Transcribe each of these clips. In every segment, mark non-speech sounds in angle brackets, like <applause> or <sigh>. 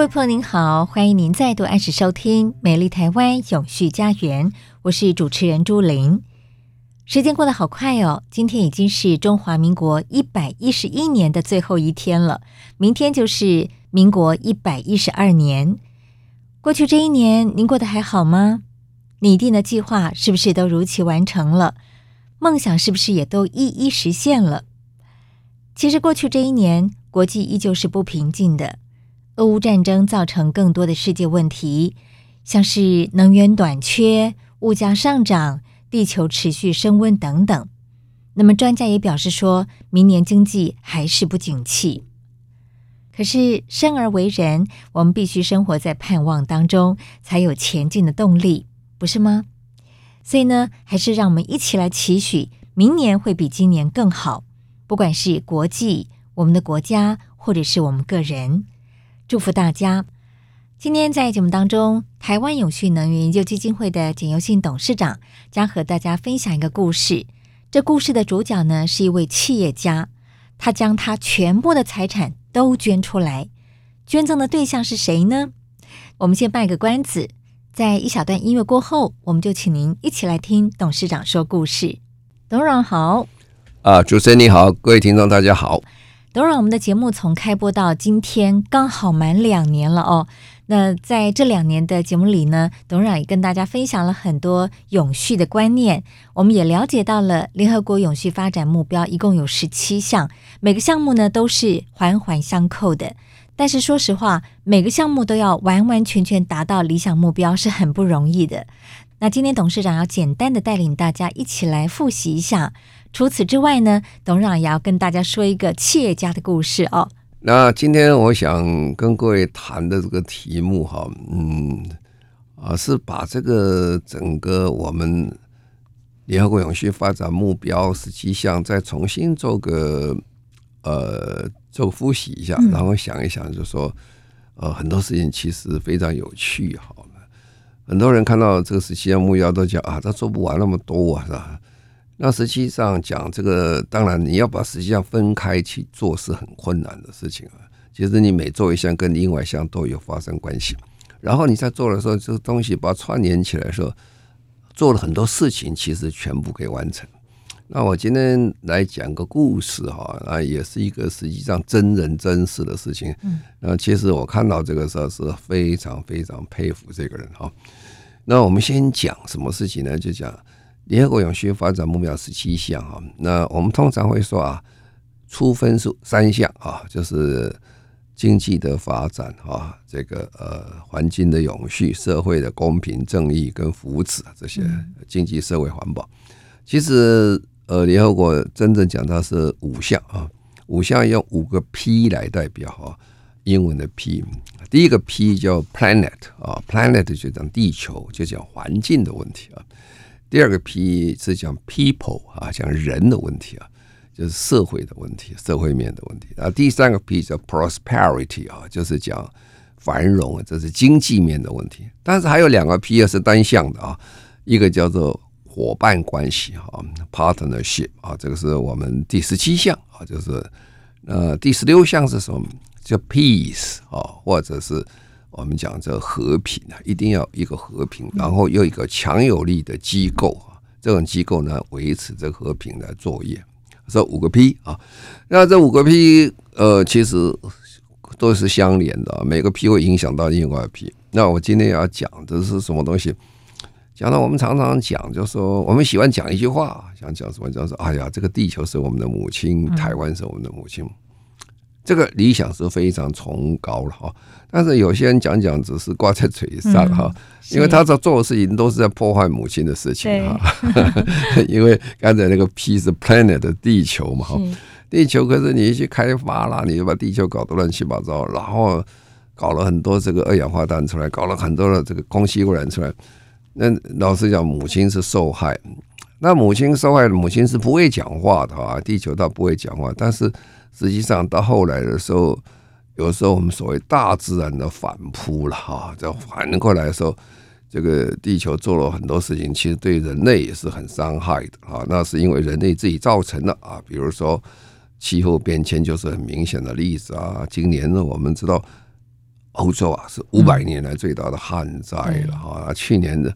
各位朋友您好，欢迎您再度按时收听《美丽台湾永续家园》，我是主持人朱琳。时间过得好快哦，今天已经是中华民国一百一十一年的最后一天了，明天就是民国一百一十二年。过去这一年，您过得还好吗？拟定的计划是不是都如期完成了？梦想是不是也都一一实现了？其实过去这一年，国际依旧是不平静的。俄乌战争造成更多的世界问题，像是能源短缺、物价上涨、地球持续升温等等。那么专家也表示说，明年经济还是不景气。可是生而为人，我们必须生活在盼望当中，才有前进的动力，不是吗？所以呢，还是让我们一起来期许，明年会比今年更好。不管是国际、我们的国家，或者是我们个人。祝福大家！今天在节目当中，台湾永续能源研究基金会的简尤信董事长将和大家分享一个故事。这故事的主角呢，是一位企业家，他将他全部的财产都捐出来。捐赠的对象是谁呢？我们先卖个关子，在一小段音乐过后，我们就请您一起来听董事长说故事。董事长好，啊，主持人你好，各位听众大家好。董事长，我们的节目从开播到今天刚好满两年了哦。那在这两年的节目里呢，董事长也跟大家分享了很多永续的观念。我们也了解到了联合国永续发展目标一共有十七项，每个项目呢都是环环相扣的。但是说实话，每个项目都要完完全全达到理想目标是很不容易的。那今天董事长要简单的带领大家一起来复习一下。除此之外呢，董事长也要跟大家说一个企业家的故事哦。那今天我想跟各位谈的这个题目哈，嗯啊，是把这个整个我们联合国永续发展目标十七项再重新做个呃做复习一下，然后想一想，就说呃很多事情其实非常有趣哈。很多人看到这个十七项目标都讲啊，他做不完那么多啊，是吧？那实际上讲这个，当然你要把实际上分开去做是很困难的事情啊。其实你每做一项跟另外一项都有发生关系，然后你在做的时候，这个东西把它串联起来的时候，做了很多事情，其实全部可以完成。那我今天来讲个故事哈，啊，也是一个实际上真人真事的事情。嗯，那其实我看到这个时候是非常非常佩服这个人哈。那我们先讲什么事情呢？就讲。联合国永续发展目标十七项哈，那我们通常会说啊，出分数三项啊，就是经济的发展哈，这个呃环境的永续、社会的公平正义跟福祉这些经济社会环保。其实呃，联合国真正讲它是五项啊，五项用五个 P 来代表哈，英文的 P，第一个 P 叫 Planet 啊，Planet 就讲地球，就讲环境的问题啊。第二个 P 是讲 people 啊，讲人的问题啊，就是社会的问题，社会面的问题。啊，第三个 P 叫 prosperity 啊，就是讲繁荣，这是经济面的问题。但是还有两个 P 是单向的啊，一个叫做伙伴关系啊，partnership 啊，这个是我们第十七项啊，就是呃第十六项是什么？叫 peace 啊，或者是。我们讲这和平啊，一定要一个和平，然后又一个强有力的机构啊，这种机构呢维持这和平的作业。这五个 P 啊，那这五个 P 呃，其实都是相连的，每个 P 会影响到另外 P。那我今天要讲的是什么东西？讲到我们常常讲，就是说我们喜欢讲一句话，想讲什么？就是说，哎呀，这个地球是我们的母亲，台湾是我们的母亲。这个理想是非常崇高了哈，但是有些人讲讲只是挂在嘴上哈，因为他在做的事情都是在破坏母亲的事情哈。<laughs> 因为刚才那个 P 是 planet 的地球嘛哈，地球可是你一去开发了，你就把地球搞得乱七八糟，然后搞了很多这个二氧化碳出来，搞了很多的这个空气污染出来。那老实讲，母亲是受害，那母亲受害的母亲是不会讲话的啊，地球它不会讲话，但是。实际上到后来的时候，有时候我们所谓大自然的反扑了哈，这反过来的时候，这个地球做了很多事情，其实对人类也是很伤害的啊。那是因为人类自己造成的啊，比如说气候变迁就是很明显的例子啊。今年呢，我们知道欧洲啊是五百年来最大的旱灾了哈。去年的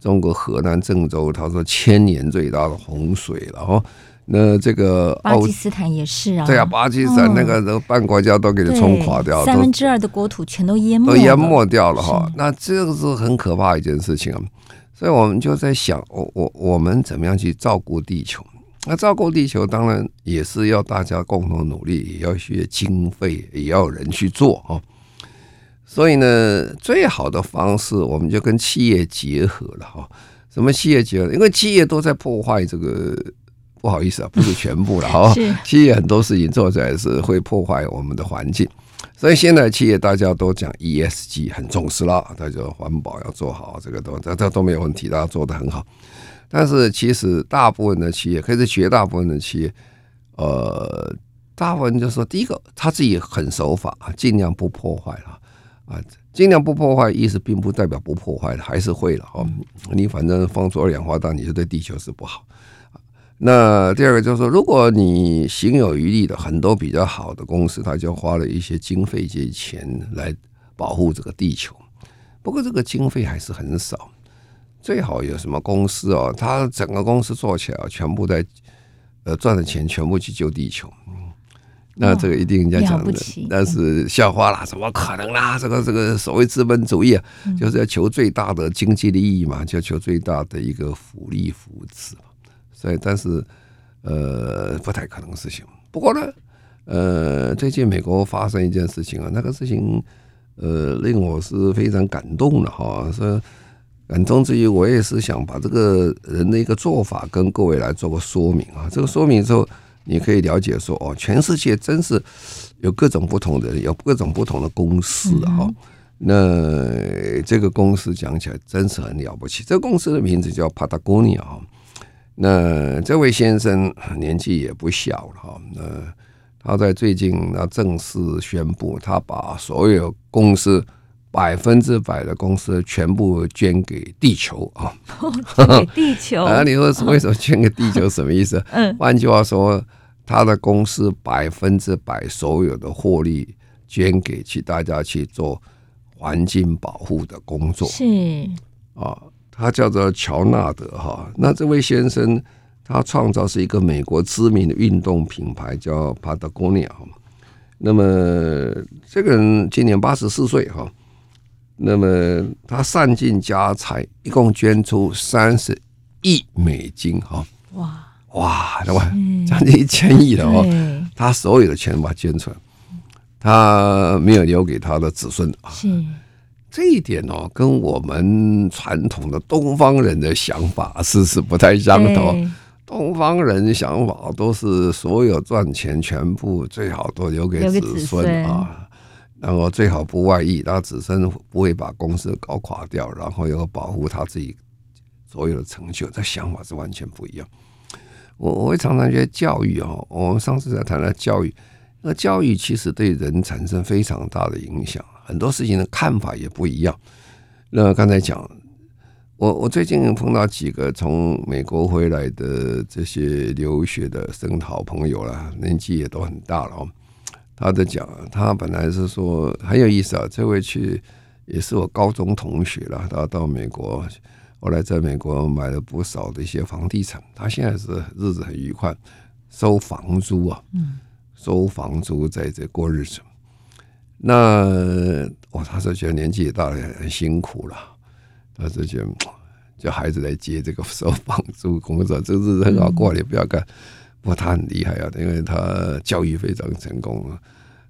中国河南郑州，他说千年最大的洪水了哈。那这个巴基斯坦也是啊，对啊，巴基斯坦那个半国家都给你冲垮掉，三分之二的国土全都淹没，都淹没掉了哈。那这个是很可怕一件事情啊，所以我们就在想，我我我们怎么样去照顾地球？那照顾地球当然也是要大家共同努力，也要学经费，也要有人去做啊。所以呢，最好的方式我们就跟企业结合了哈。什么企业结合？因为企业都在破坏这个。不好意思啊，不是全部了哈。<laughs> 企业很多事情做起来是会破坏我们的环境，所以现在企业大家都讲 ESG 很重视了，大家环保要做好，这个都这这都没有问题，大家做的很好。但是其实大部分的企业，可是绝大部分的企业，呃，大部分就是说，第一个他自己很守法，尽量不破坏了啊，尽量不破坏，意思并不代表不破坏，还是会了哦。你反正放出二氧化碳，你就对地球是不好。那第二个就是说，如果你行有余力的，很多比较好的公司，他就花了一些经费、一些钱来保护这个地球。不过这个经费还是很少。最好有什么公司哦，他整个公司做起来，全部在呃赚的钱全部去救地球。那这个一定人家讲的，但是笑话啦，怎么可能啦？这个这个所谓资本主义啊，就是要求最大的经济利益嘛，就求最大的一个福利福祉。对，但是，呃，不太可能事情。不过呢，呃，最近美国发生一件事情啊，那个事情，呃，令我是非常感动的哈。说感动之余，我也是想把这个人的一个做法跟各位来做个说明啊。这个说明之后，你可以了解说，哦，全世界真是有各种不同的人，有各种不同的公司哈。那这个公司讲起来真是很了不起。这个公司的名字叫 Patagonia 啊。那这位先生年纪也不小了哈，那他在最近那正式宣布，他把所有公司百分之百的公司全部捐给地球啊，捐给地球 <laughs> 啊？你说为什么捐给地球？什么意思？<laughs> 嗯，换句话说，他的公司百分之百所有的获利捐给去大家去做环境保护的工作，是啊。他叫做乔纳德哈，那这位先生他创造是一个美国知名的运动品牌叫 Patagonia。那么这个人今年八十四岁哈，那么他散尽家财，一共捐出三十亿美金哈。哇哇，那么将近一千亿了哦，他所有的钱把它捐出来，他没有留给他的子孙啊。是。这一点哦，跟我们传统的东方人的想法是是不太相同。东方人想法都是所有赚钱全部最好都留给子孙啊，然后最好不外溢，让子孙不会把公司搞垮掉，然后又保护他自己所有的成就。这想法是完全不一样。我我会常常觉得教育哦，我们上次在谈到教育，那教育其实对人产生非常大的影响。很多事情的看法也不一样。那刚才讲，我我最近碰到几个从美国回来的这些留学的生讨朋友了，年纪也都很大了哦。他在讲，他本来是说很有意思啊，这位去也是我高中同学了，他到美国，后来在美国买了不少的一些房地产，他现在是日子很愉快，收房租啊，收房租在这过日子。那我他是觉得年纪也大了，很辛苦了。他是觉得 <tsk> 叫孩子来接这个收房租工作，这日子很好过，你不要干。不过他很厉害啊，因为他教育非常成功啊，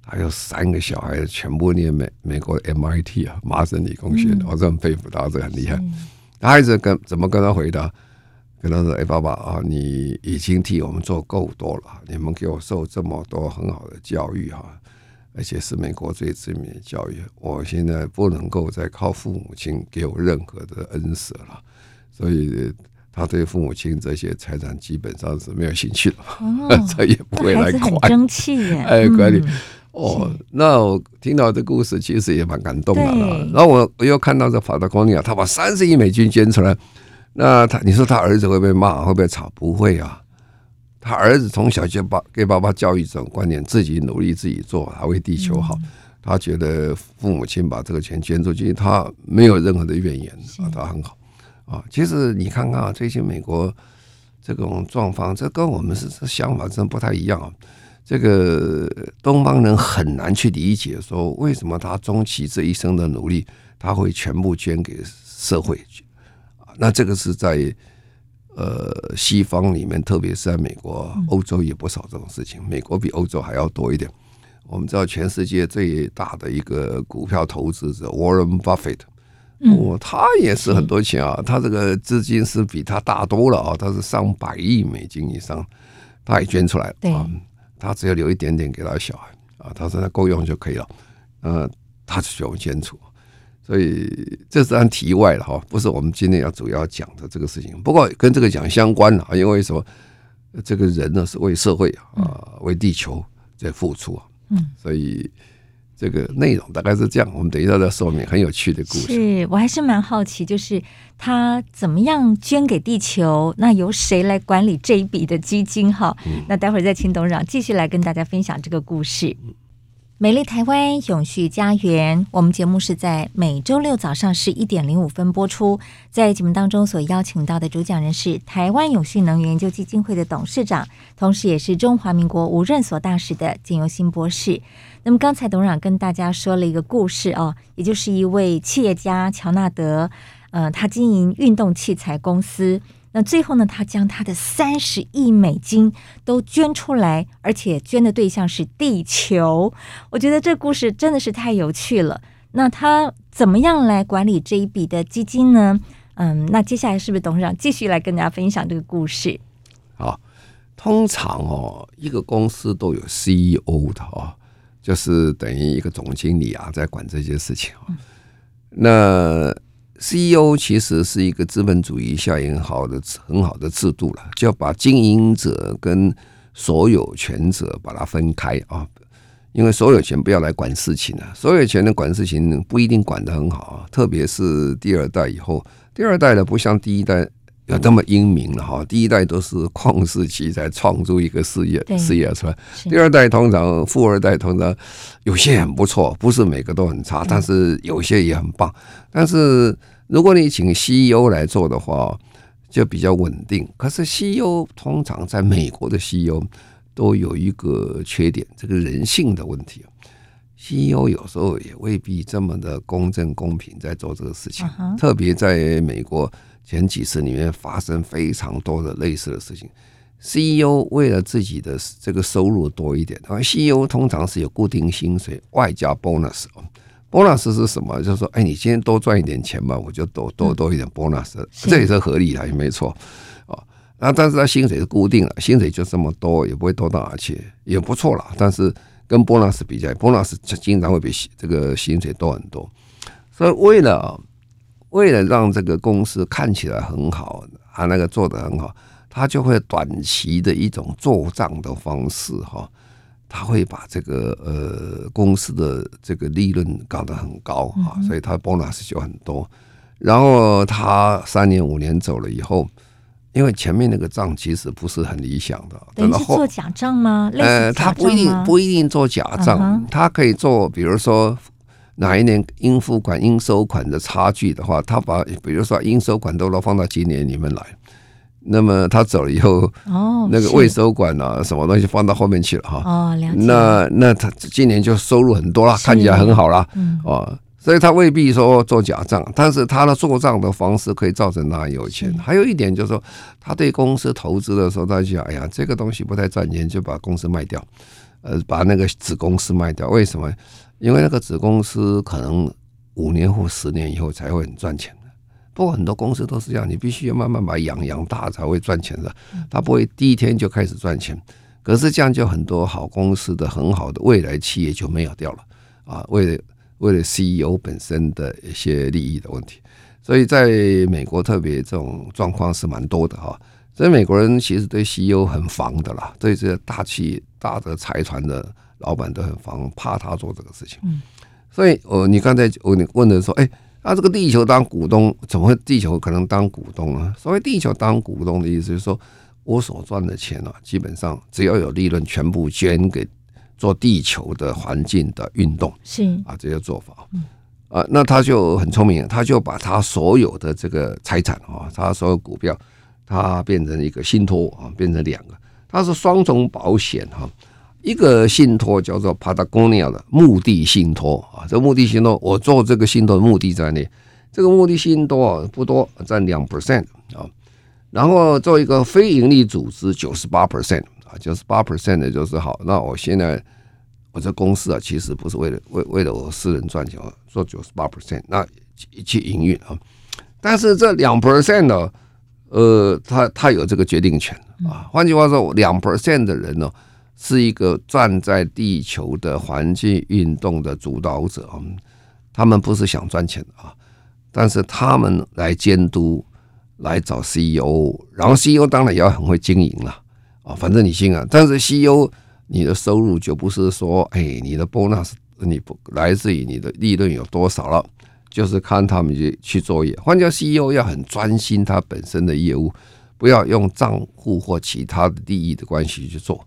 还有三个小孩全部念美美国 MIT 啊，麻省理工学院，我是很佩服他，这个很厉害。他孩子跟怎么跟他回答？跟他说：“哎，爸爸啊，你已经替我们做够多了，你们给我受这么多很好的教育哈，而且是美国最知名的教育，我现在不能够再靠父母亲给我任何的恩赐了，所以。”他对父母亲这些财产基本上是没有兴趣了，<laughs> 哦、这也不会来管。很争气耶！<laughs> 哎，管理、嗯、哦，那我听到这故事其实也蛮感动的了。然后我我又看到这法达光尼啊，他把三十亿美金捐出来，那他你说他儿子会被骂？会不会吵？不会啊，他儿子从小就把给爸爸教育这种观念，自己努力自己做，还为地球好。嗯、他觉得父母亲把这个钱捐出去，他没有任何的怨言啊，他很好。啊，其实你看看啊，最近美国这种状况，这跟我们是想法真不太一样啊。这个东方人很难去理解，说为什么他终其这一生的努力，他会全部捐给社会去。那这个是在呃西方里面，特别是在美国、欧洲也不少这种事情。美国比欧洲还要多一点。我们知道，全世界最大的一个股票投资者 Warren Buffett。哦，他也是很多钱啊，他这个资金是比他大多了啊，他是上百亿美金以上，他也捐出来了啊，他只要留一点点给他小孩啊，他说他够用就可以了，呃，他是全部捐出，所以这是按题外了哈，不是我们今天要主要讲的这个事情，不过跟这个讲相关了，因为什么？这个人呢是为社会啊，为地球在付出啊，嗯，所以。这个内容大概是这样，我们等一下再说明很有趣的故事。是我还是蛮好奇，就是他怎么样捐给地球？那由谁来管理这一笔的基金？哈，那待会儿再请董事长继续来跟大家分享这个故事。美丽台湾永续家园，我们节目是在每周六早上十一点零五分播出。在节目当中所邀请到的主讲人是台湾永续能源研究基金会的董事长，同时也是中华民国无任所大使的简尤新博士。那么刚才董事长跟大家说了一个故事哦，也就是一位企业家乔纳德，呃，他经营运动器材公司。那最后呢，他将他的三十亿美金都捐出来，而且捐的对象是地球。我觉得这故事真的是太有趣了。那他怎么样来管理这一笔的基金呢？嗯，那接下来是不是董事长继续来跟大家分享这个故事？好，通常哦，一个公司都有 CEO 的哦，就是等于一个总经理啊，在管这些事情。嗯、那 CEO 其实是一个资本主义下很好的很好的制度了，就要把经营者跟所有权者把它分开啊，因为所有权不要来管事情啊，所有权的管事情不一定管得很好啊，特别是第二代以后，第二代的不像第一代有那么英明了哈，第一代都是旷世奇才创出一个事业事业出来，第二代通常富二代通常有些很不错，不是每个都很差，但是有些也很棒，但是。如果你请 CEO 来做的话，就比较稳定。可是 CEO 通常在美国的 CEO 都有一个缺点，这个人性的问题。CEO 有时候也未必这么的公正公平在做这个事情。特别在美国前几次里面发生非常多的类似的事情。CEO 为了自己的这个收入多一点，而 CEO 通常是有固定薪水外加 bonus。Bonus 是什么？就是说，哎，你今天多赚一点钱嘛，我就多多多一点 bonus，这也是合理的，也没错啊。那但是他薪水是固定的，薪水就这么多，也不会多到哪去，也不错了。但是跟 bonus 比较，bonus 经常会比这个薪水多很多。所以为了为了让这个公司看起来很好，他那个做得很好，他就会短期的一种做账的方式哈。他会把这个呃公司的这个利润搞得很高啊，所以他 bonus 就很多。然后他三年五年走了以后，因为前面那个账其实不是很理想的，等于是做假账吗？呃，他不一定不一定做假账，他可以做，比如说哪一年应付款应收款的差距的话，他把比如说应收款都都放到今年里面来。那么他走了以后，哦，那个未收款啊，什么东西放到后面去了哈。哦，了解。那那他今年就收入很多了，看起来很好了。嗯。哦，所以他未必说做假账，但是他的做账的方式可以造成他有钱。还有一点就是说，他对公司投资的时候，他就想，哎呀，这个东西不太赚钱，就把公司卖掉，呃，把那个子公司卖掉。为什么？因为那个子公司可能五年或十年以后才会很赚钱的。不过很多公司都是这样，你必须要慢慢把它养养大才会赚钱的，他不会第一天就开始赚钱。可是这样就很多好公司的很好的未来企业就没有掉了啊，为了。为了 CEO 本身的一些利益的问题，所以在美国特别这种状况是蛮多的哈。所以美国人其实对 CEO 很防的啦，对这些大企业、大的财团的老板都很防，怕他做这个事情。嗯所以哦，你刚才我你问的说，哎，那这个地球当股东，怎么会地球可能当股东呢？所谓地球当股东的意思就是说，我所赚的钱啊，基本上只要有利润，全部捐给。做地球的环境的运动是啊，这些做法，啊，那他就很聪明，他就把他所有的这个财产啊，他所有股票，他变成一个信托啊，变成两个，他是双重保险哈。一个信托叫做 Patagonia 的目的信托啊，这个目的信托，我做这个信托的目的在哪？这个目的信托不多，占两 percent 啊，然后做一个非营利组织九十八 percent。啊，九十八 percent 的，就是好。那我现在我这公司啊，其实不是为了为为了我私人赚钱，做九十八 percent，那一起营运啊。但是这两 percent 呢，呃，他他有这个决定权啊。换句话说，两 percent 的人呢，是一个站在地球的环境运动的主导者。他们不是想赚钱啊，但是他们来监督，来找 CEO，然后 CEO 当然也要很会经营了。啊，反正你信啊，但是 CEO 你的收入就不是说，哎，你的 bonus 你不来自于你的利润有多少了，就是看他们去去作业。换叫 CEO 要很专心他本身的业务，不要用账户或其他的利益的关系去做，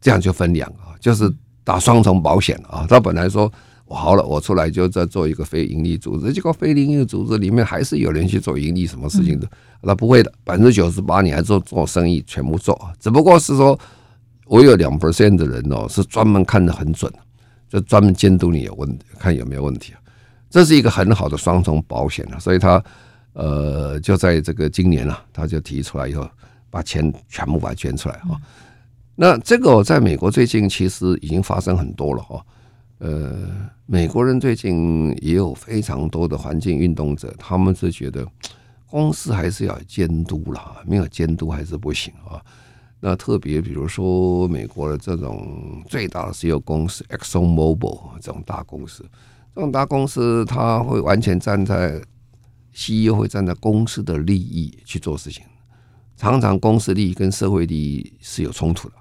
这样就分两个，就是打双重保险啊。他本来说。我好了，我出来就在做一个非营利组织，结果非营利组织里面还是有人去做盈利什么事情的，那不会的，百分之九十八你还做做生意，全部做，只不过是说我有两 percent 的人哦，是专门看得很准，就专门监督你有问题，看有没有问题啊，这是一个很好的双重保险啊，所以他呃就在这个今年啊，他就提出来以后，把钱全部把它捐出来啊，那这个在美国最近其实已经发生很多了哈。呃，美国人最近也有非常多的环境运动者，他们是觉得公司还是要监督啦，没有监督还是不行啊。那特别比如说美国的这种最大的石油公司 Exxon Mobil 这种大公司，这种大公司它会完全站在 CEO 会站在公司的利益去做事情，常常公司利益跟社会利益是有冲突的。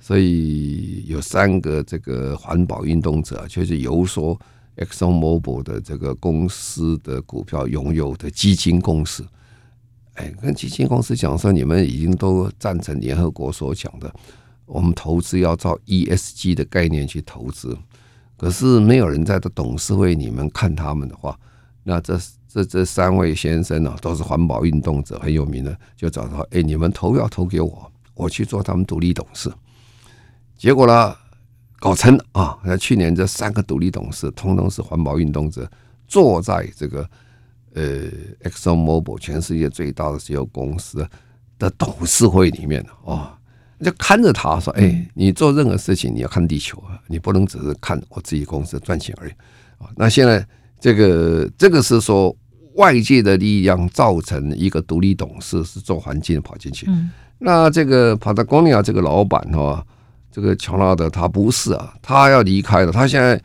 所以有三个这个环保运动者，就是游说 Exxon Mobil 的这个公司的股票拥有的基金公司，哎，跟基金公司讲说，你们已经都赞成联合国所讲的，我们投资要照 ESG 的概念去投资。可是没有人在这董事会，你们看他们的话，那这这这三位先生呢，都是环保运动者，很有名的，就找到哎，你们投要投给我，我去做他们独立董事。结果呢，搞成啊！那去年这三个独立董事，通通是环保运动者，坐在这个呃，Exxon Mobil 全世界最大的石油公司的董事会里面啊，就看着他说：“哎，你做任何事情，你要看地球啊，你不能只是看我自己公司赚钱而已啊。”那现在这个这个是说外界的力量造成一个独立董事是做环境跑进去。那这个 Patagonia 这个老板哈。这个乔纳德他不是啊，他要离开了。他现在，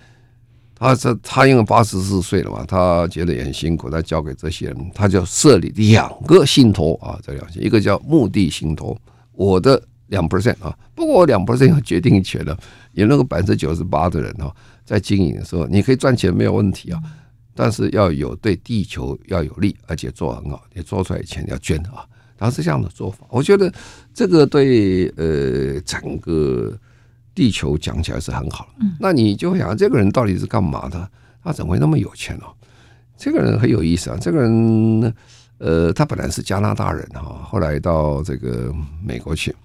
他这他因为八十四岁了嘛，他觉得也很辛苦，他交给这些人，他就设立两个信托啊，这两些，一个叫目的信托，我的两 percent 啊，不过我两 percent 有决定权的，有那个百分之九十八的人哈，在经营的时候，你可以赚钱没有问题啊，但是要有对地球要有利，而且做很好，你做出来钱要捐啊。他是这样的做法，我觉得这个对呃整个地球讲起来是很好。那你就想，这个人到底是干嘛的？他怎么会那么有钱哦？这个人很有意思啊。这个人呃，他本来是加拿大人哈，后来到这个美国去。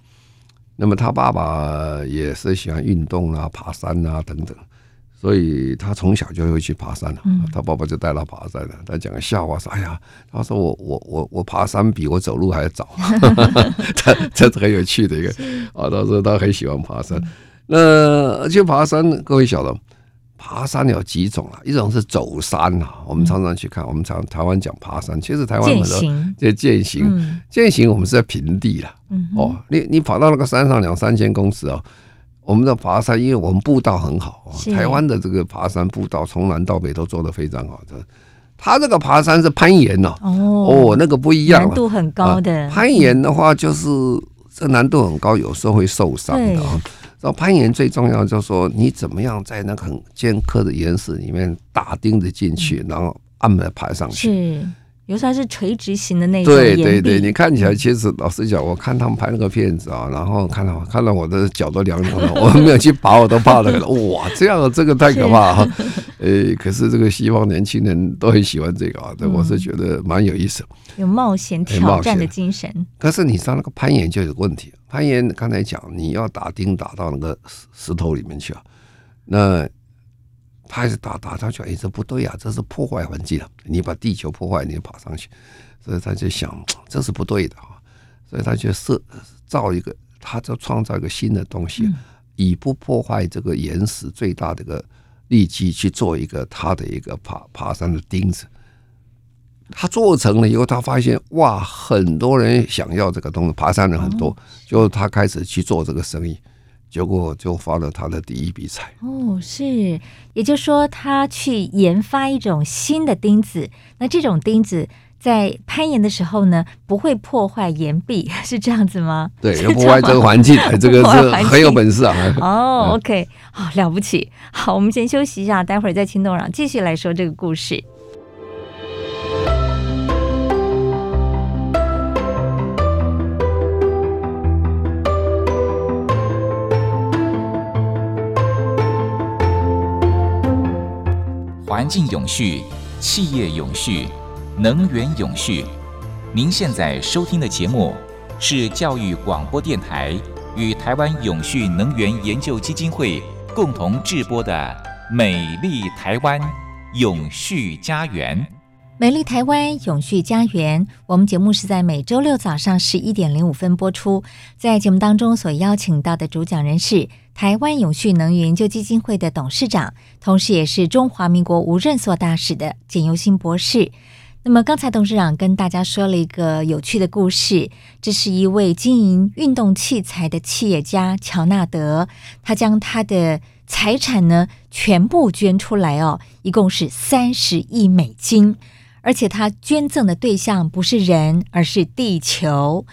那么他爸爸也是喜欢运动啊，爬山啊等等，所以他从小就会去爬山了。他爸爸就带他爬山了。他讲个笑话说：“哎呀，他说我我我我爬山比我走路还要早。<laughs> ”这这是很有趣的一个啊。他说他很喜欢爬山。那去爬山，各位晓得，爬山有几种啊？一种是走山啊，我们常常去看，我们常台湾讲爬山，其实台湾很多这健行，健行我们是在平地了。哦，你你跑到那个山上两三千公尺哦。我们的爬山，因为我们步道很好啊，台湾的这个爬山步道从南到北都做得非常好。的，他这个爬山是攀岩哦，哦，那个不一样，难度很高的。攀岩的话，就是这难度很高，有时候会受伤的啊。然后攀岩最重要就是说，你怎么样在那个很尖刻的岩石里面打钉子进去，然后按着爬上去。有时候是垂直型的那种，对对对，你看起来其实老实讲，我看他们拍那个片子啊，然后看到看到我的脚都凉凉了，我没有去拔，我都怕那个。哇，这样这个太可怕哈！<laughs> 呃，可是这个西方年轻人都很喜欢这个啊，对，我是觉得蛮有意思，有冒险挑战的精神。可是你知道那个攀岩就有问题，攀岩刚才讲你要打钉打到那个石石头里面去啊，那。他还是打打上去，哎，这不对呀，这是破坏环境了。你把地球破坏，你爬上去，所以他就想这是不对的啊，所以他就设造一个，他就创造一个新的东西，以不破坏这个岩石最大的一个力基去做一个他的一个爬爬山的钉子。他做成了以后，他发现哇，很多人想要这个东西，爬山人很多，就他开始去做这个生意。结果就发了他的第一笔财哦，是，也就是说，他去研发一种新的钉子，那这种钉子在攀岩的时候呢，不会破坏岩壁，<laughs> 是这样子吗？对，要破坏这个环境，这个是 <laughs> 很有本事啊！哦，OK，好了不起，好，我们先休息一下，待会儿在青农继续来说这个故事。境永续，企业永续，能源永续。您现在收听的节目是教育广播电台与台湾永续能源研究基金会共同制播的《美丽台湾永续家园》。美丽台湾永续家园，我们节目是在每周六早上十一点零五分播出。在节目当中所邀请到的主讲人是。台湾永续能源研究基金会的董事长，同时也是中华民国无任所大使的简尤新博士。那么刚才董事长跟大家说了一个有趣的故事，这是一位经营运动器材的企业家乔纳德，他将他的财产呢全部捐出来哦，一共是三十亿美金，而且他捐赠的对象不是人，而是地球。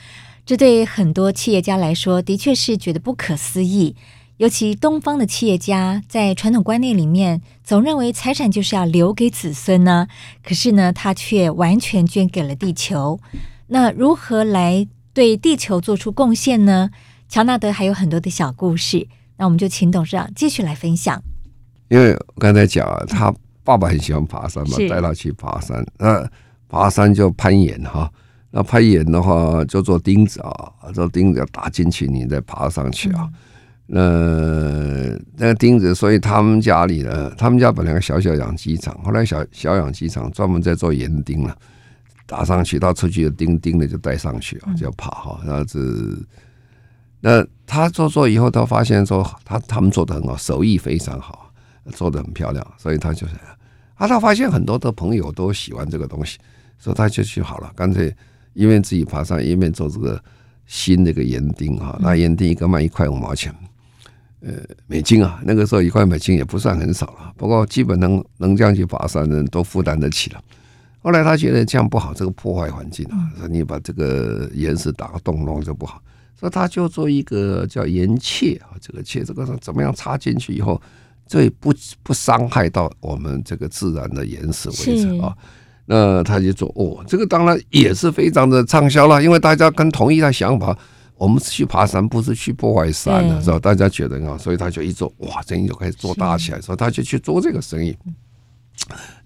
这对很多企业家来说，的确是觉得不可思议。尤其东方的企业家，在传统观念里面，总认为财产就是要留给子孙呢。可是呢，他却完全捐给了地球。那如何来对地球做出贡献呢？乔纳德还有很多的小故事，那我们就请董事长继续来分享。因为我刚才讲，他爸爸很喜欢爬山嘛，带他去爬山。那爬山就攀岩哈，那攀岩的话就做钉子啊，做钉子要打进去，你再爬上去啊。嗯那那个钉子，所以他们家里呢，他们家本来个小小养鸡场，后来小小养鸡场专门在做岩钉了，打上去，他出去的钉钉的就带上去啊，就要爬哈，然后是那他做做以后，他发现说他他们做的很好，手艺非常好，做的很漂亮，所以他就是啊，他发现很多的朋友都喜欢这个东西，所以他就去好了，干脆一面自己爬上，一面做这个新的一个岩钉哈，那岩钉一个卖一块五毛钱。呃，美金啊，那个时候一块美金也不算很少了。不过基本能能这样去爬山的人都负担得起了。后来他觉得这样不好，这个破坏环境啊，说你把这个岩石打个洞弄就不好，所以他就做一个叫岩切啊，这个切这个怎么样插进去以后，最不不伤害到我们这个自然的岩石为止啊。那他就做哦，这个当然也是非常的畅销了，因为大家跟同意他想法。我们是去爬山，不是去破坏山的，是吧？大家觉得啊，所以他就一做，哇，生意就开始做大起来，所以他就去做这个生意，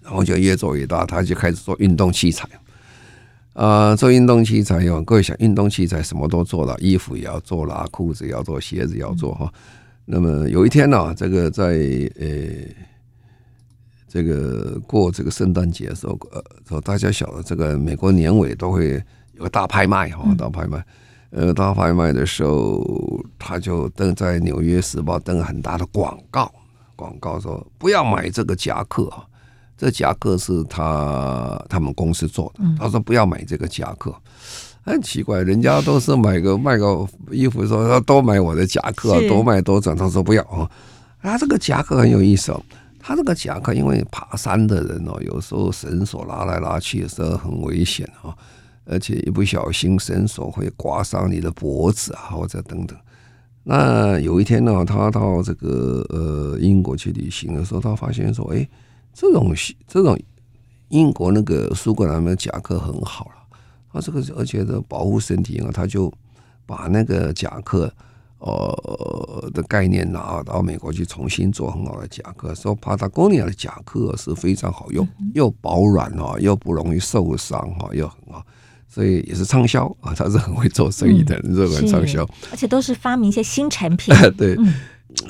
然后就越做越大，他就开始做运动器材，啊、呃，做运动器材哟，各位想，运动器材什么都做了，衣服也要做了，裤子也要做，鞋子也要做哈。那么有一天呢，这个在呃这个过这个圣诞节的时候，呃，大家晓得这个美国年尾都会有个大拍卖哈，大拍卖。呃，大拍卖的时候，他就登在《纽约时报》登很大的广告，广告说不要买这个夹克啊，这夹克是他他们公司做的。他说不要买这个夹克，很奇怪，人家都是买个卖个衣服，说要多买我的夹克，多买多赚。他说不要啊，他，这个夹克很有意思哦，他这个夹克因为爬山的人哦，有时候绳索拉来拉去的时候很危险啊。而且一不小心绳索会刮伤你的脖子啊，或者等等。那有一天呢，他到这个呃英国去旅行的时候，他发现说：“哎，这种这种英国那个苏格兰的夹克很好了。他这个而且的保护身体啊，他就把那个夹克呃的概念拿到美国去重新做很好的夹克。说 Patagonia 的夹克是非常好用，又保暖啊，又不容易受伤哈，又很好。”所以也是畅销啊，他是很会做生意的人，这、嗯、很畅销，而且都是发明一些新产品。<laughs> 对，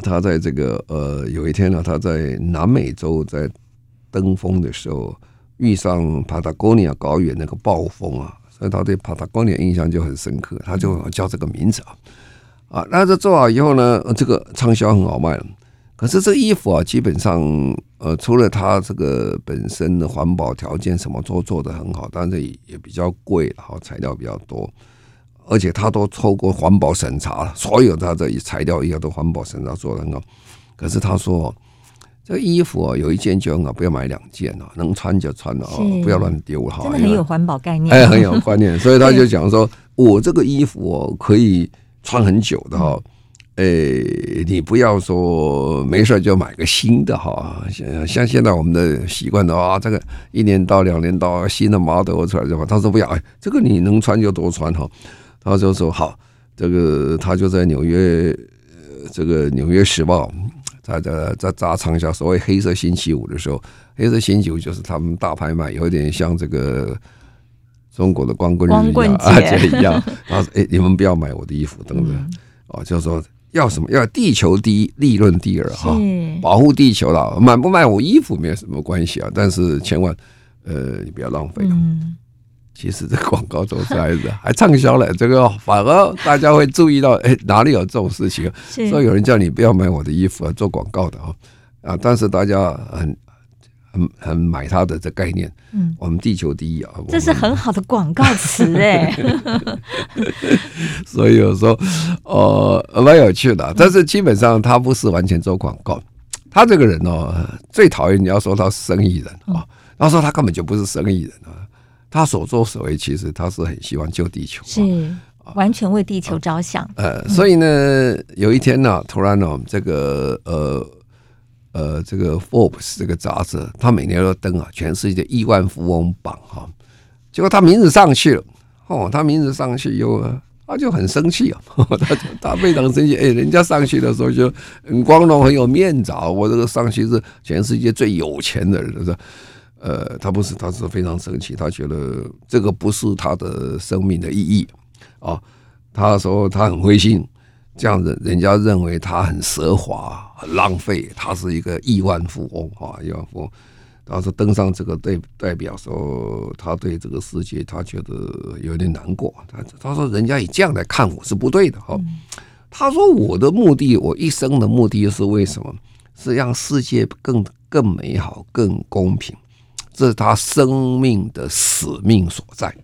他在这个呃，有一天呢，他在南美洲在登峰的时候，遇上帕塔哥尼亚高原那个暴风啊，所以他对帕塔哥尼亚印象就很深刻，他就叫这个名字啊。啊，那这做好以后呢，这个畅销很好卖了。可是这衣服啊，基本上呃，除了它这个本身的环保条件什么都做得很好，但是也也比较贵，然后材料比较多，而且它都透过环保审查了，所有它的材料也都环保审查做得很好。可是他说，这衣服啊，有一件就很好，不要买两件啊，能穿就穿了啊，不要乱丢哈。真的很有环保概念，<laughs> 哎，很有观念，所以他就讲说，<laughs> 我这个衣服哦，可以穿很久的哈。诶、欸，你不要说没事就买个新的哈，像像现在我们的习惯的啊，这个一年到两年到新的 model 出来的话，他说不要，哎，这个你能穿就多穿哈。他就说好，这个他就在纽约，这个纽约时报在在在砸畅销所谓黑色星期五的时候，黑色星期五就是他们大拍卖，有点像这个中国的光棍日一样 <laughs> 啊，这一样。他说哎，你们不要买我的衣服，等等，哦、嗯，就说。要什么？要地球第一，利润第二哈，保护地球了。买不买我衣服没有什么关系啊，但是千万，呃，你不要浪费。嗯，其实这广告都是还是，还畅销了。这个反而大家会注意到，哎，哪里有这种事情？所以有人叫你不要买我的衣服啊，做广告的啊啊！但是大家很。很很买它的这概念，嗯，我们地球第一啊，这是很好的广告词哎，<laughs> 所以有时候呃蛮有趣的，但是基本上他不是完全做广告，他这个人哦最讨厌你要说他是生意人啊，然后说他根本就不是生意人啊，他所作所为其实他是很希望救地球，是完全为地球着想，呃，所以呢有一天呢，突然呢这个呃。呃，这个 Forbes 这个杂志，他每年都登啊，全世界亿万富翁榜哈。结果他名字上去了，哦，他名字上去以后，他就很生气啊，<laughs> 他他非常生气。哎，人家上去的时候就很光荣，很有面子啊。我这个上去是全世界最有钱的人，是呃，他不是，他是非常生气，他觉得这个不是他的生命的意义啊。他说他很灰心。这样子，人家认为他很奢华、很浪费，他是一个亿万富翁啊，亿万富翁。他说登上这个代代表说，他对这个世界他觉得有点难过。他他说人家以这样来看我是不对的哈。他说我的目的，我一生的目的是为什么？是让世界更更美好、更公平，这是他生命的使命所在。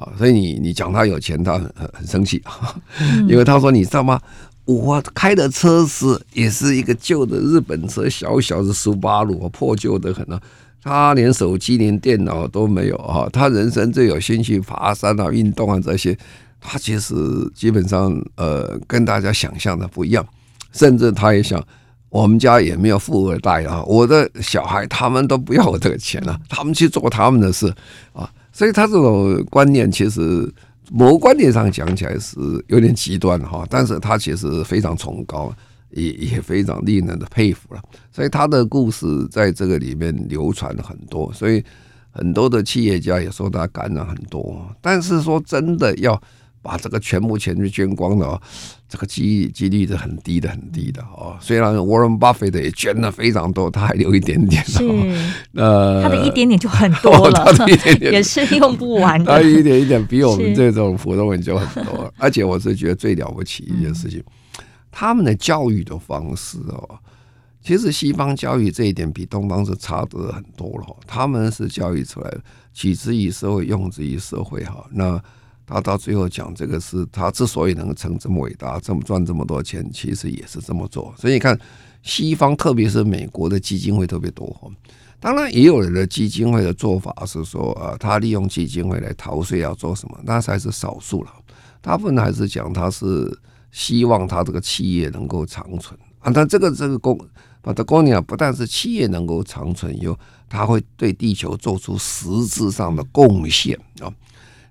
啊，所以你你讲他有钱，他很很很生气啊，<laughs> 因为他说你知道吗？我开的车是也是一个旧的日本车，小小的苏巴鲁，破旧的很啊。他连手机、连电脑都没有啊。他人生最有兴趣爬山啊、运动啊这些，他其实基本上呃跟大家想象的不一样。甚至他也想，我们家也没有富二代啊，我的小孩他们都不要我这个钱了，他们去做他们的事啊。所以他这种观念，其实某观点上讲起来是有点极端哈，但是他其实非常崇高，也 <laughs> 也非常令人的佩服了。所以他的故事在这个里面流传了很多，所以很多的企业家也受他感染很多。但是说真的要把这个全部钱去捐光了，这个几几率是很低的，很低的哦。虽然 Warren Buffett 也捐了非常多，他还留一点点。是，呃，他的一点点就很多了，<laughs> 他的一点点也是用不完的。他一点一点比我们这种普通人就很多。而且我是觉得最了不起一件事情，他们的教育的方式哦，其实西方教育这一点比东方是差得很多了。他们是教育出来的，取之于社会，用之于社会哈。那他到最后讲这个是他之所以能成这么伟大，这么赚这么多钱，其实也是这么做。所以你看，西方特别是美国的基金会特别多。当然，也有人的基金会的做法是说，呃，他利用基金会来逃税要做什么，那才是少数了。大部分还是讲他是希望他这个企业能够长存啊。但这个这个公把它公讲，不但是企业能够长存，以后他会对地球做出实质上的贡献啊。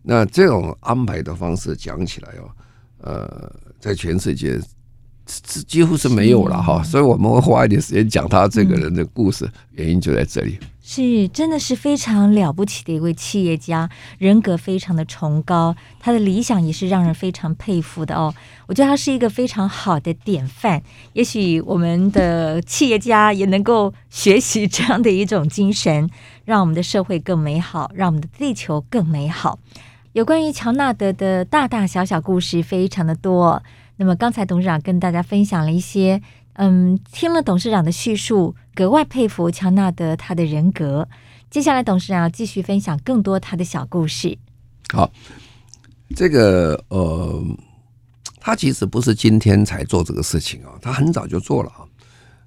那这种安排的方式讲起来哦，呃，在全世界几乎是没有了哈，所以我们会花一点时间讲他这个人的故事，原因就在这里。是，真的是非常了不起的一位企业家，人格非常的崇高，他的理想也是让人非常佩服的哦。我觉得他是一个非常好的典范，也许我们的企业家也能够学习这样的一种精神，让我们的社会更美好，让我们的地球更美好。有关于乔纳德的大大小小故事非常的多。那么刚才董事长跟大家分享了一些，嗯，听了董事长的叙述，格外佩服乔纳德他的人格。接下来董事长要继续分享更多他的小故事。好，这个呃，他其实不是今天才做这个事情啊，他很早就做了啊。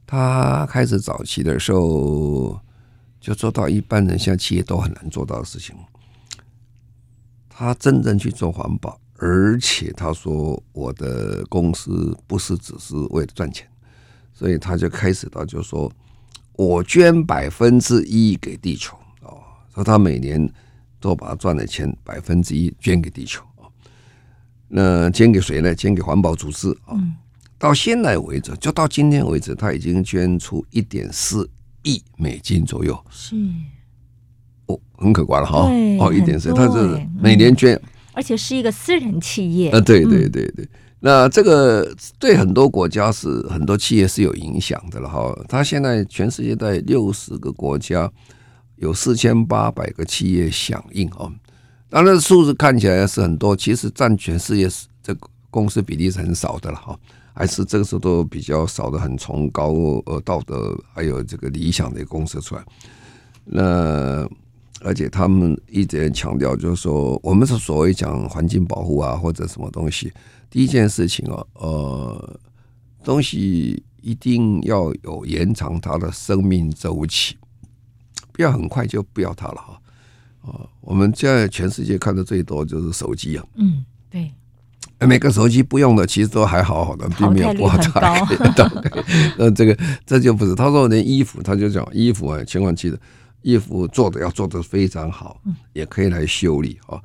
他开始早期的时候就做到一般人像企业都很难做到的事情。他真正去做环保，而且他说我的公司不是只是为了赚钱，所以他就开始到就说，我捐百分之一给地球哦，说他每年都把他赚的钱百分之一捐给地球啊。那捐给谁呢？捐给环保组织啊。到现在为止，就到今天为止，他已经捐出一点四亿美金左右。是哦。很可观了哈，哦，一点四，他是每年捐，而且是一个私人企业。呃，对对对对，那这个对很多国家是很多企业是有影响的了哈。他现在全世界在六十个国家有四千八百个企业响应哦，当然数字看起来是很多，其实占全世界这公司比例是很少的了哈，还是这个时候都比较少的，很崇高呃道德还有这个理想的公司出来，那。而且他们一直强调，就是说，我们是所谓讲环境保护啊，或者什么东西，第一件事情啊，呃，东西一定要有延长它的生命周期，不要很快就不要它了哈。啊，我们现在全世界看的最多就是手机啊，嗯，对，每个手机不用的其实都还好好的，并没有不好的。呃，<laughs> 这个这就不是，他说连衣服，他就讲衣服啊，千万记得。衣服做的要做的非常好，也可以来修理啊。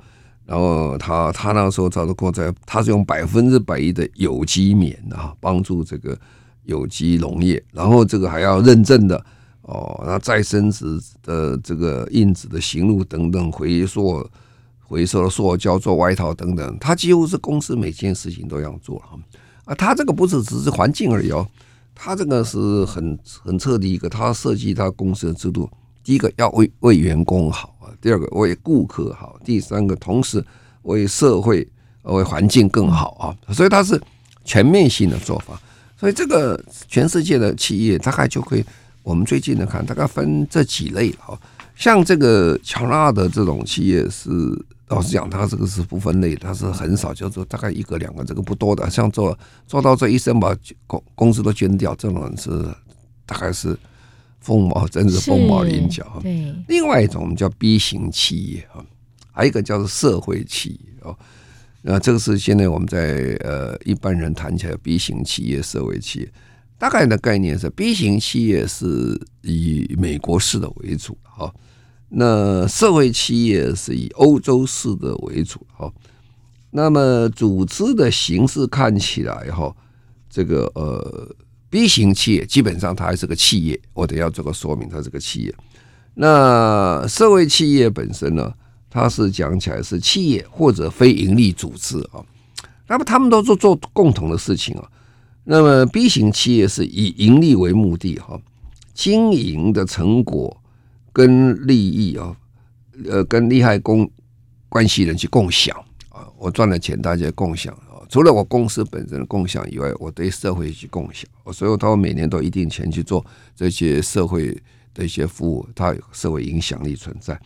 然后他他那时候找的过在，他是用百分之百的有机棉啊，帮助这个有机农业。然后这个还要认证的哦，那再生纸的这个印纸的行路等等，回收回收的塑胶做外套等等，他几乎是公司每件事情都要做啊。他这个不是只是环境而已哦，他这个是很很彻底一个，他设计他公司的制度。第一个要为为员工好啊，第二个为顾客好，第三个同时为社会为环境更好啊，所以它是全面性的做法。所以这个全世界的企业大概就会，我们最近的看大概分这几类啊，像这个乔纳的这种企业是老实讲，它这个是不分类，它是很少，叫做大概一个两个，这个不多的。像做做到这一生把公公司都捐掉，这种人是大概是。凤毛真是凤毛麟角。对，另外一种我们叫 B 型企业啊，还有一个叫做社会企业哦。那这个是现在我们在呃一般人谈起来 B 型企业、社会企业，大概的概念是 B 型企业是以美国式的为主哈，那社会企业是以欧洲式的为主哈。那么组织的形式看起来哈，这个呃。B 型企业基本上它还是个企业，我得要做个说明，它是个企业。那社会企业本身呢，它是讲起来是企业或者非盈利组织啊。那么他们都做做共同的事情啊。那么 B 型企业是以盈利为目的哈，经营的成果跟利益啊，呃，跟利害公关系人去共享啊。我赚了钱，大家共享。除了我公司本身的共享以外，我对社会去共享。所以，他们每年都一定钱去做这些社会的一些服务，它有社会影响力存在。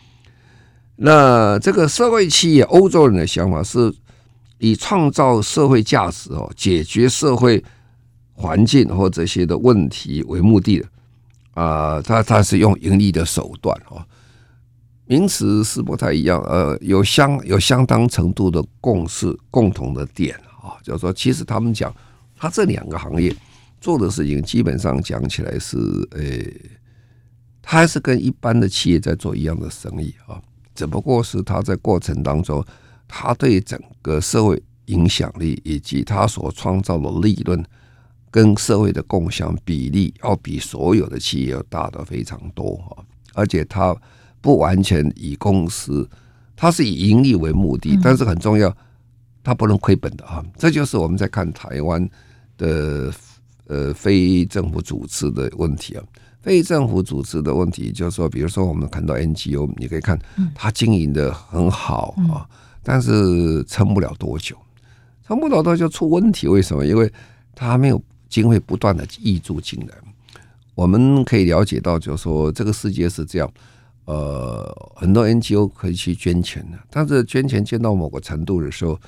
那这个社会企业，欧洲人的想法是以创造社会价值哦，解决社会。环境或这些的问题为目的的啊，他他是用盈利的手段哦，名词是不太一样，呃，有相有相当程度的共识共同的点啊，就是说，其实他们讲，他这两个行业做的事情，基本上讲起来是，呃，他还是跟一般的企业在做一样的生意啊，只不过是他在过程当中，他对整个社会影响力以及他所创造的利润。跟社会的共享比例要比所有的企业要大的非常多啊，而且他不完全以公司，他是以盈利为目的，但是很重要，它不能亏本的啊。这就是我们在看台湾的呃非政府组织的问题啊，非政府组织的问题就是说，比如说我们看到 NGO，你可以看它经营的很好啊，但是撑不了多久，撑不了多久出问题，为什么？因为它没有。经费不断的挹注进来，我们可以了解到，就是说这个世界是这样，呃，很多 NGO 可以去捐钱的，但是捐钱捐到某个程度的时候，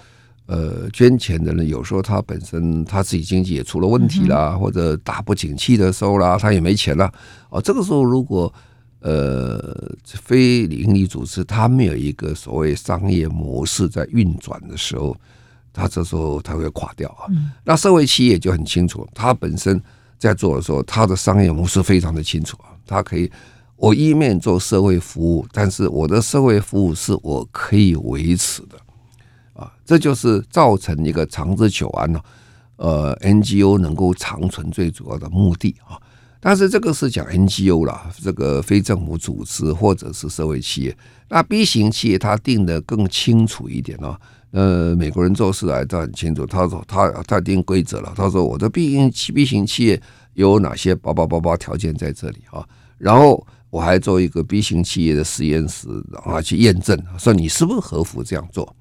呃，捐钱的人有时候他本身他自己经济也出了问题啦，或者打不景气的时候啦，他也没钱了，哦，这个时候如果呃非营利组织他没有一个所谓商业模式在运转的时候。他这时候他会垮掉啊，那社会企业就很清楚，他本身在做的时候，他的商业模式非常的清楚啊，他可以我一面做社会服务，但是我的社会服务是我可以维持的。啊，这就是造成一个长治久安呢，呃，NGO 能够长存最主要的目的啊。但是这个是讲 NGO 啦，这个非政府组织或者是社会企业，那 B 型企业它定得更清楚一点哦。呃，美国人做事来都很清楚。他说他他定规则了。他说我的 B 型 B 型企业有哪些包包包包条件在这里啊？然后我还做一个 B 型企业的实验室，然后去验证，说你是不是合符这样做。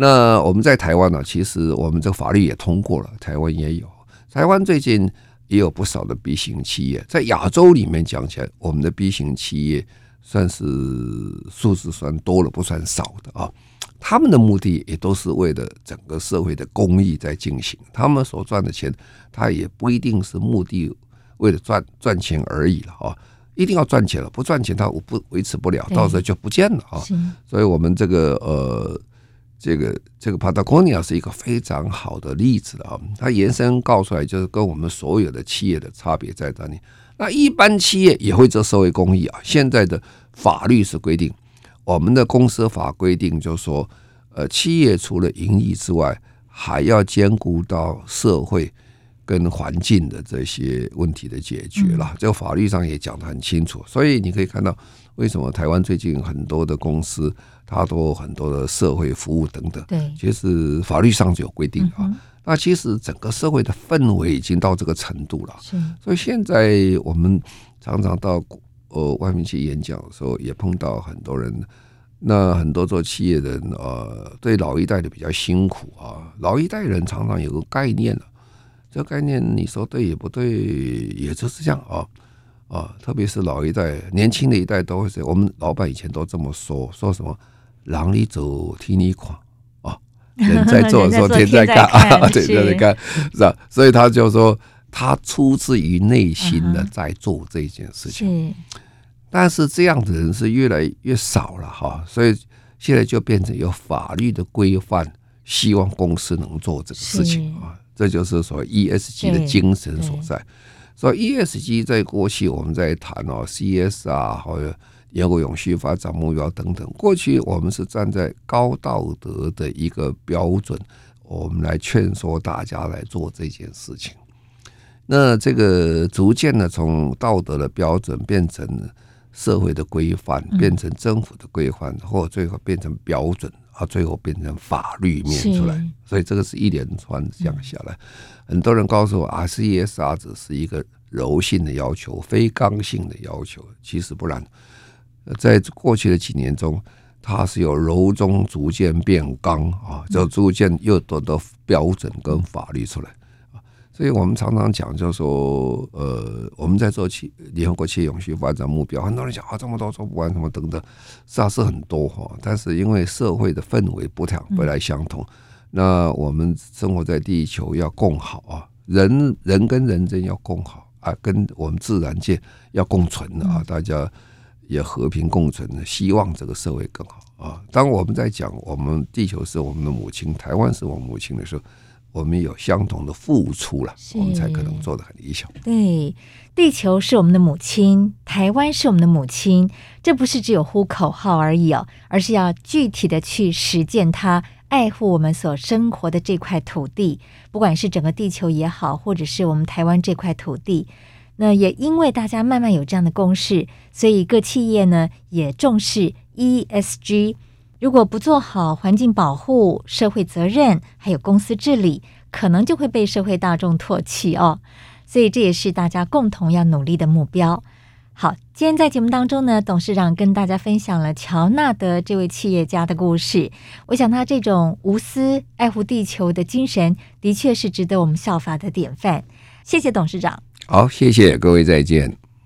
那我们在台湾呢，其实我们这个法律也通过了，台湾也有。台湾最近也有不少的 B 型企业，在亚洲里面讲起来，我们的 B 型企业算是数字算多了，不算少的啊。他们的目的也都是为了整个社会的公益在进行，他们所赚的钱，他也不一定是目的为了赚赚钱而已了啊！一定要赚钱了，不赚钱他不维持不了，到时候就不见了啊！所以，我们这个呃，这个这个 Patagonia 是一个非常好的例子啊！它延伸告出来，就是跟我们所有的企业的差别在哪里？那一般企业也会做社会公益啊！现在的法律是规定。我们的公司法规定，就是说，呃，企业除了盈利之外，还要兼顾到社会跟环境的这些问题的解决了。这个法律上也讲得很清楚，所以你可以看到，为什么台湾最近很多的公司，它都有很多的社会服务等等。对，其实法律上是有规定啊。那其实整个社会的氛围已经到这个程度了。是，所以现在我们常常到。呃，外面去演讲的时候，也碰到很多人。那很多做企业的人，呃，对老一代的比较辛苦啊。老一代人常常有个概念啊，这个概念你说对也不对，也就是这样啊啊。特别是老一代，年轻的一代都会说，我们老板以前都这么说，说什么“狼里走，替你垮”啊，人在做的时候天在干啊，<laughs> 对对对，是吧？所以他就说。他出自于内心的在做这件事情，但是这样的人是越来越少了哈，所以现在就变成有法律的规范，希望公司能做这个事情啊，这就是所谓 ESG 的精神所在。所以 ESG 在过去我们在谈哦，CS 啊，或者有个永续发展目标等等，过去我们是站在高道德的一个标准，我们来劝说大家来做这件事情。那这个逐渐的从道德的标准变成社会的规范，变成政府的规范，或最后变成标准啊，啊，最后变成法律面出来。所以这个是一连串这样下来。很多人告诉我啊，CSR 只是一个柔性的要求，非刚性的要求。其实不然，在过去的几年中，它是由柔中逐渐变刚啊，就逐渐又得到标准跟法律出来。所以我们常常讲，就是说，呃，我们在做企联合国企业永续发展目标，很多人讲啊，这么多做不完，什么等等，是啊，是很多哈。但是因为社会的氛围不太不太相同，那我们生活在地球要共好啊，人人跟人之间要共好啊，跟我们自然界要共存啊，大家也和平共存，希望这个社会更好啊。当我们在讲我们地球是我们的母亲，台湾是我们母亲的时候。我们有相同的付出了，我们才可能做得很理想。对，地球是我们的母亲，台湾是我们的母亲，这不是只有呼口号而已哦，而是要具体的去实践它，爱护我们所生活的这块土地，不管是整个地球也好，或者是我们台湾这块土地。那也因为大家慢慢有这样的共识，所以各企业呢也重视 ESG。如果不做好环境保护、社会责任，还有公司治理，可能就会被社会大众唾弃哦。所以这也是大家共同要努力的目标。好，今天在节目当中呢，董事长跟大家分享了乔纳德这位企业家的故事。我想他这种无私爱护地球的精神，的确是值得我们效法的典范。谢谢董事长。好，谢谢各位，再见。